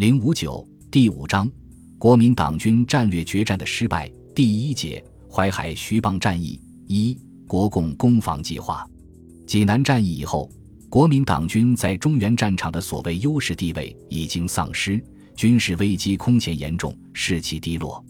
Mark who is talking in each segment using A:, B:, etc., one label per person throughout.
A: 零五九第五章，国民党军战略决战的失败。第一节，淮海徐蚌战役一，国共攻防计划。济南战役以后，国民党军在中原战场的所谓优势地位已经丧失，军事危机空前严重，士气低落。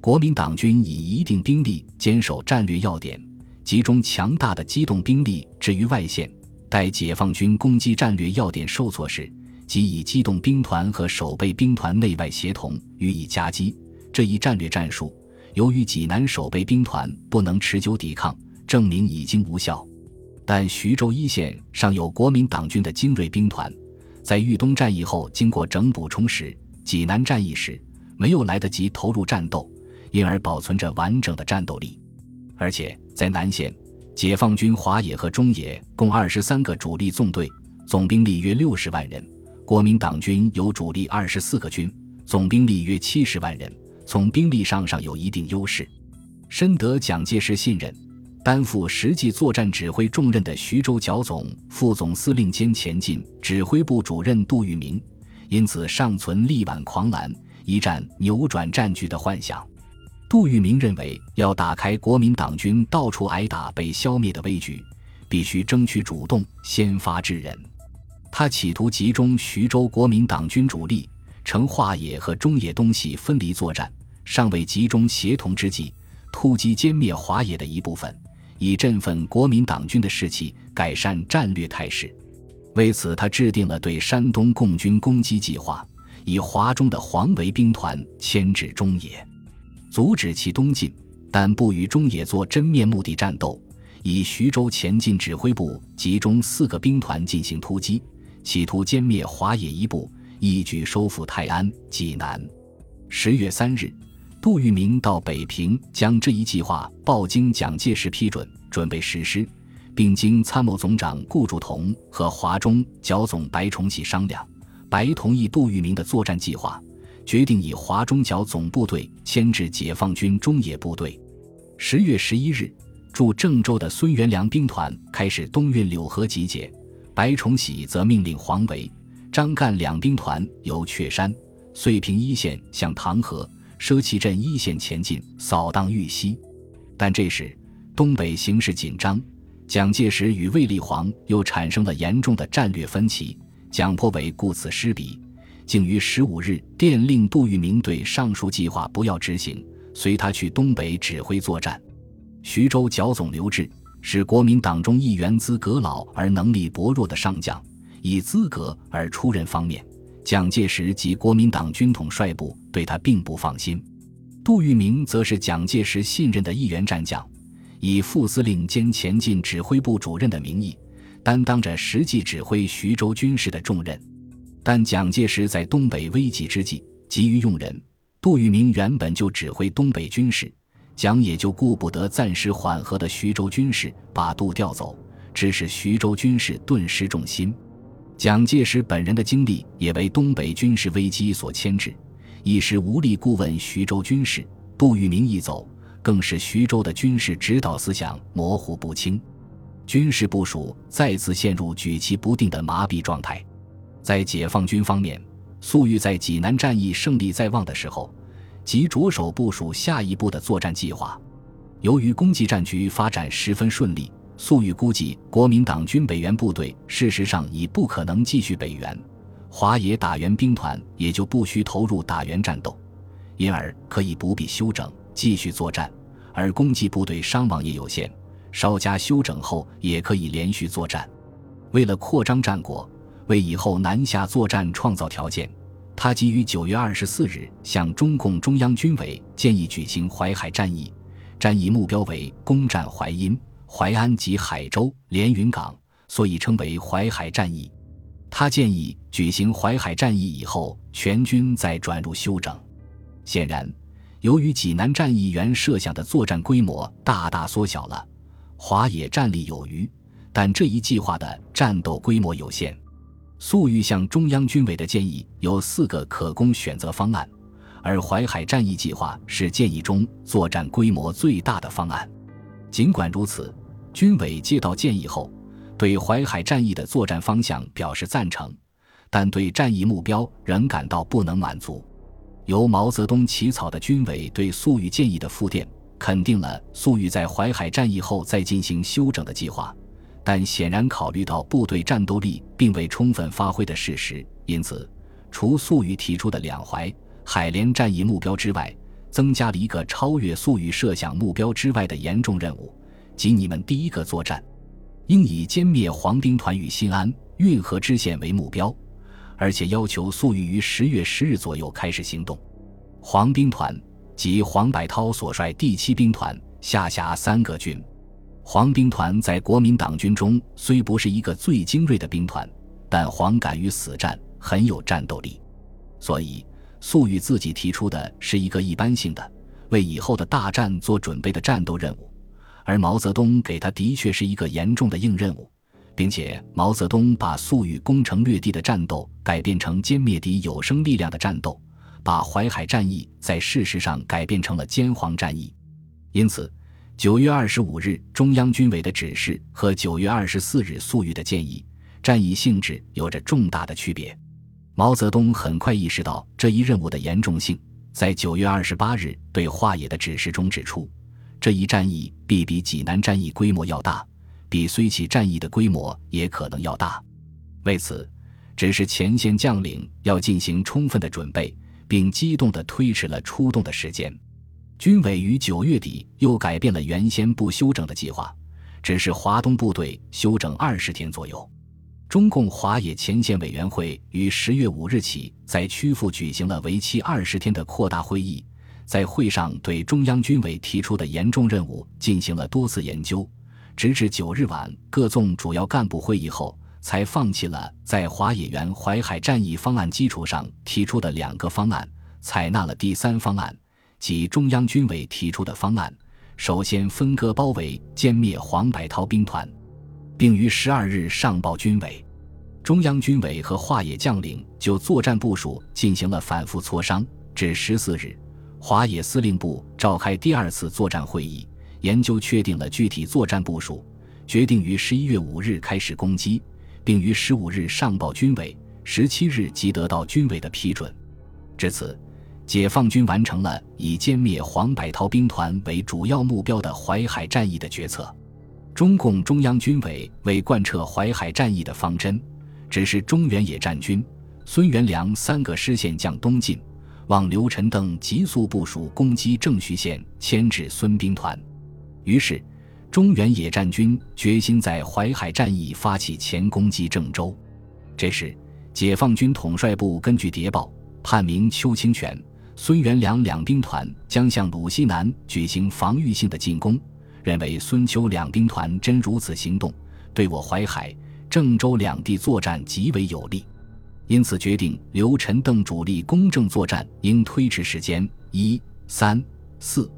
A: 国民党军以一定兵力坚守战略要点，集中强大的机动兵力置于外线，待解放军攻击战略要点受挫时，即以机动兵团和守备兵团内外协同予以夹击。这一战略战术，由于济南守备兵团不能持久抵抗，证明已经无效。但徐州一线尚有国民党军的精锐兵团，在豫东战役后经过整补充实，济南战役时没有来得及投入战斗。因而保存着完整的战斗力，而且在南线，解放军华野和中野共二十三个主力纵队，总兵力约六十万人；国民党军有主力二十四个军，总兵力约七十万人，从兵力上尚有一定优势。深得蒋介石信任，担负实际作战指挥重任的徐州剿总副总司令兼前进指挥部主任杜聿明，因此尚存力挽狂澜、一战扭转战局的幻想。杜聿明认为，要打开国民党军到处挨打被消灭的危局，必须争取主动先发制人。他企图集中徐州国民党军主力，乘华野和中野东西分离作战，尚未集中协同之际，突击歼灭华野的一部分，以振奋国民党军的士气，改善战略态势。为此，他制定了对山东共军攻击计划，以华中的黄维兵团牵制中野。阻止其东进，但不与中野做真面目的战斗。以徐州前进指挥部集中四个兵团进行突击，企图歼灭华野一部，一举收复泰安、济南。十月三日，杜聿明到北平，将这一计划报经蒋介石批准，准备实施，并经参谋总长顾祝同和华中剿总白崇禧商量，白同意杜聿明的作战计划。决定以华中剿总部队牵制解放军中野部队。十月十一日，驻郑州的孙元良兵团开始东运柳河集结，白崇禧则命令黄维、张干两兵团由雀山、遂平一线向唐河、赊旗镇一线前进，扫荡豫西。但这时东北形势紧张，蒋介石与卫立煌又产生了严重的战略分歧，蒋颇为顾此失彼。竟于十五日电令杜聿明对上述计划不要执行，随他去东北指挥作战。徐州剿总刘峙是国民党中一员资格老而能力薄弱的上将，以资格而出任方面，蒋介石及国民党军统帅部对他并不放心。杜聿明则是蒋介石信任的一员战将，以副司令兼前进指挥部主任的名义，担当着实际指挥徐州军事的重任。但蒋介石在东北危急之际急于用人，杜聿明原本就指挥东北军事，蒋也就顾不得暂时缓和的徐州军事，把杜调走，致使徐州军事顿失重心。蒋介石本人的经历也为东北军事危机所牵制，一时无力顾问徐州军事。杜聿明一走，更使徐州的军事指导思想模糊不清，军事部署再次陷入举棋不定的麻痹状态。在解放军方面，粟裕在济南战役胜利在望的时候，即着手部署下一步的作战计划。由于攻击战局发展十分顺利，粟裕估计国民党军北援部队事实上已不可能继续北援，华野打援兵团也就不需投入打援战斗，因而可以不必休整继续作战。而攻击部队伤亡也有限，稍加休整后也可以连续作战。为了扩张战果。为以后南下作战创造条件，他即于九月二十四日向中共中央军委建议举行淮海战役，战役目标为攻占淮阴、淮安及海州、连云港，所以称为淮海战役。他建议举行淮海战役以后，全军再转入休整。显然，由于济南战役原设想的作战规模大大缩小了，华野战力有余，但这一计划的战斗规模有限。粟裕向中央军委的建议有四个可供选择方案，而淮海战役计划是建议中作战规模最大的方案。尽管如此，军委接到建议后，对淮海战役的作战方向表示赞成，但对战役目标仍感到不能满足。由毛泽东起草的军委对粟裕建议的复电，肯定了粟裕在淮海战役后再进行休整的计划，但显然考虑到部队战斗力并未充分发挥的事实，因此，除粟裕提出的两淮海联战役目标之外，增加了一个超越粟裕设想目标之外的严重任务，即你们第一个作战，应以歼灭黄兵团与新安、运河支线为目标，而且要求粟裕于十月十日左右开始行动。黄兵团即黄百韬所率第七兵团，下辖三个军。黄兵团在国民党军中虽不是一个最精锐的兵团，但黄敢于死战，很有战斗力，所以。粟裕自己提出的是一个一般性的、为以后的大战做准备的战斗任务，而毛泽东给他的确是一个严重的硬任务，并且毛泽东把粟裕攻城略地的战斗改变成歼灭敌有生力量的战斗，把淮海战役在事实上改变成了歼黄战役。因此，九月二十五日中央军委的指示和九月二十四日粟裕的建议，战役性质有着重大的区别。毛泽东很快意识到这一任务的严重性，在九月二十八日对华野的指示中指出，这一战役必比济南战役规模要大，比绥起战役的规模也可能要大。为此，指示前线将领要进行充分的准备，并激动地推迟了出动的时间。军委于九月底又改变了原先不休整的计划，只是华东部队休整二十天左右。中共华野前线委员会于十月五日起在曲阜举行了为期二十天的扩大会议，在会上对中央军委提出的严重任务进行了多次研究，直至九日晚各纵主要干部会议后，才放弃了在华野原淮海战役方案基础上提出的两个方案，采纳了第三方案，即中央军委提出的方案，首先分割包围歼灭黄百韬兵团。并于十二日上报军委，中央军委和华野将领就作战部署进行了反复磋商。至十四日，华野司令部召开第二次作战会议，研究确定了具体作战部署，决定于十一月五日开始攻击，并于十五日上报军委，十七日即得到军委的批准。至此，解放军完成了以歼灭黄百韬兵团为主要目标的淮海战役的决策。中共中央军委为贯彻淮海战役的方针，指示中原野战军孙元良三个师线将东进，望刘晨等急速部署攻击郑徐县，牵制孙兵团。于是，中原野战军决心在淮海战役发起前攻击郑州。这时，解放军统帅部根据谍报，判明邱清泉、孙元良两兵团将向鲁西南举行防御性的进攻。认为孙邱两兵团真如此行动，对我淮海、郑州两地作战极为有利，因此决定刘陈邓主力攻郑作战应推迟时间。一、三、四、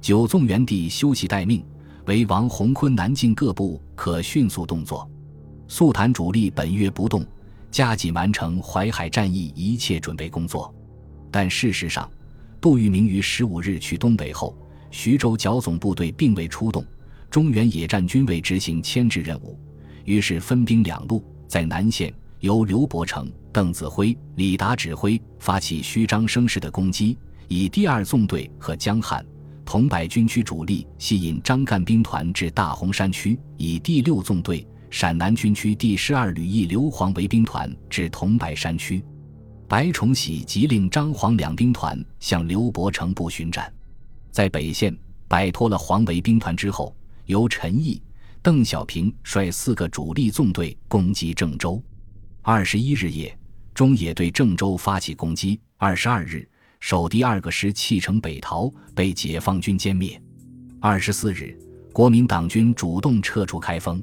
A: 九纵原地休息待命，为王洪坤南进各部可迅速动作。速谈主力本月不动，加紧完成淮海战役一切准备工作。但事实上，杜聿明于十五日去东北后。徐州剿总部队并未出动，中原野战军未执行牵制任务，于是分兵两路，在南线由刘伯承、邓子恢、李达指挥发起虚张声势的攻击，以第二纵队和江汉、桐柏军区主力吸引张干兵团至大洪山区；以第六纵队、陕南军区第十二旅一刘黄维兵团至桐柏山区。白崇禧即令张黄两兵团向刘伯承部巡战。在北线摆脱了黄维兵团之后，由陈毅、邓小平率四个主力纵队攻击郑州。二十一日夜，中野对郑州发起攻击。二十二日，守第二个师弃城北逃，被解放军歼灭。二十四日，国民党军主动撤出开封。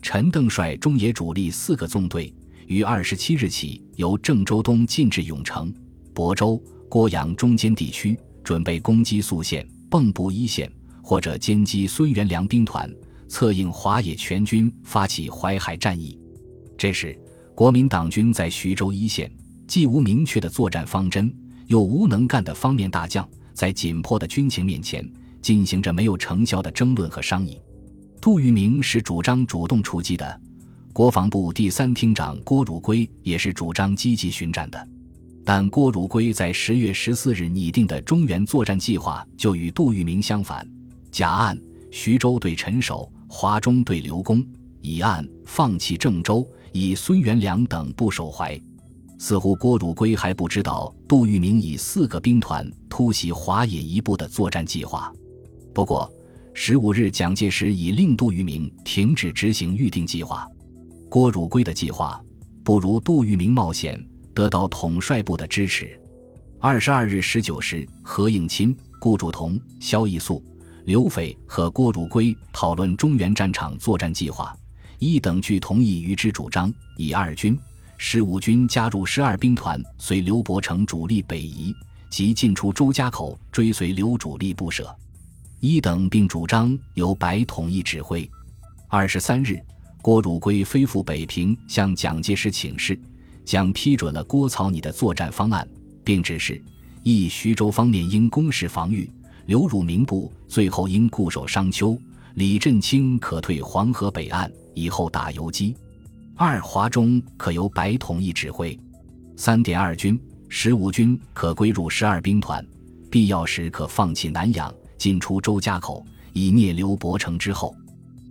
A: 陈邓率中野主力四个纵队，于二十七日起由郑州东进至永城、亳州、郭阳中间地区。准备攻击宿县、蚌埠一线，或者歼击孙元良兵团，策应华野全军发起淮海战役。这时，国民党军在徐州一线，既无明确的作战方针，又无能干的方面大将，在紧迫的军情面前，进行着没有成效的争论和商议。杜聿明是主张主动出击的，国防部第三厅长郭汝瑰也是主张积极巡战的，但郭汝瑰在十月十四日拟定的中原作战计划就与杜聿明相反。甲案徐州对陈守，华中对刘公；乙案放弃郑州，以孙元良等部守淮。似乎郭汝瑰还不知道杜聿明以四个兵团突袭华野一部的作战计划。不过，十五日蒋介石已令杜聿明停止执行预定计划。郭汝瑰的计划不如杜聿明冒险，得到统帅部的支持。二十二日十九时，何应钦、顾祝同、萧翼肃、刘斐和郭汝瑰讨论中原战场作战计划，一等据同意于之主张，以二军、十五军加入十二兵团，随刘伯承主力北移，即进出周家口，追随刘主力不舍。一等并主张由白统一指挥。二十三日。郭汝瑰飞赴北平，向蒋介石请示，蒋批准了郭草拟的作战方案，并指示：一徐州方面应攻势防御，刘汝明部最后应固守商丘，李振清可退黄河北岸，以后打游击；二华中可由白统一指挥；三点二军、十五军可归入十二兵团，必要时可放弃南阳，进出周家口，以灭刘伯承之后；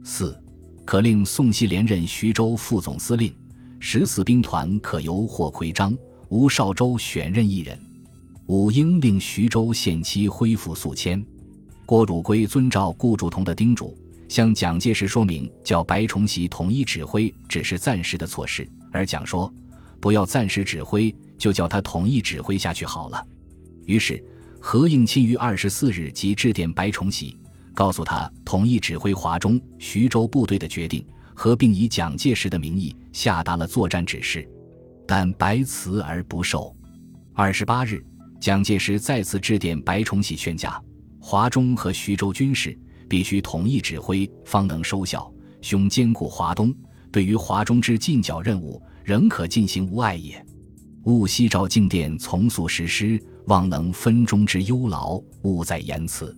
A: 四。可令宋希连任徐州副总司令，十四兵团可由霍奎章、吴绍周选任一人。五应令徐州限期恢复宿迁。郭汝瑰遵照顾祝同的叮嘱，向蒋介石说明，叫白崇禧统一指挥只是暂时的措施，而蒋说不要暂时指挥，就叫他统一指挥下去好了。于是何应钦于二十四日即致电白崇禧。告诉他统一指挥华中、徐州部队的决定，合并以蒋介石的名义下达了作战指示，但白辞而不受。二十八日，蒋介石再次致电白崇禧劝架：华中和徐州军事必须统一指挥，方能收效。兄兼顾华东，对于华中之进剿任务，仍可进行无碍也。勿夕照静电，从速实施，望能分中之忧劳，勿再言辞。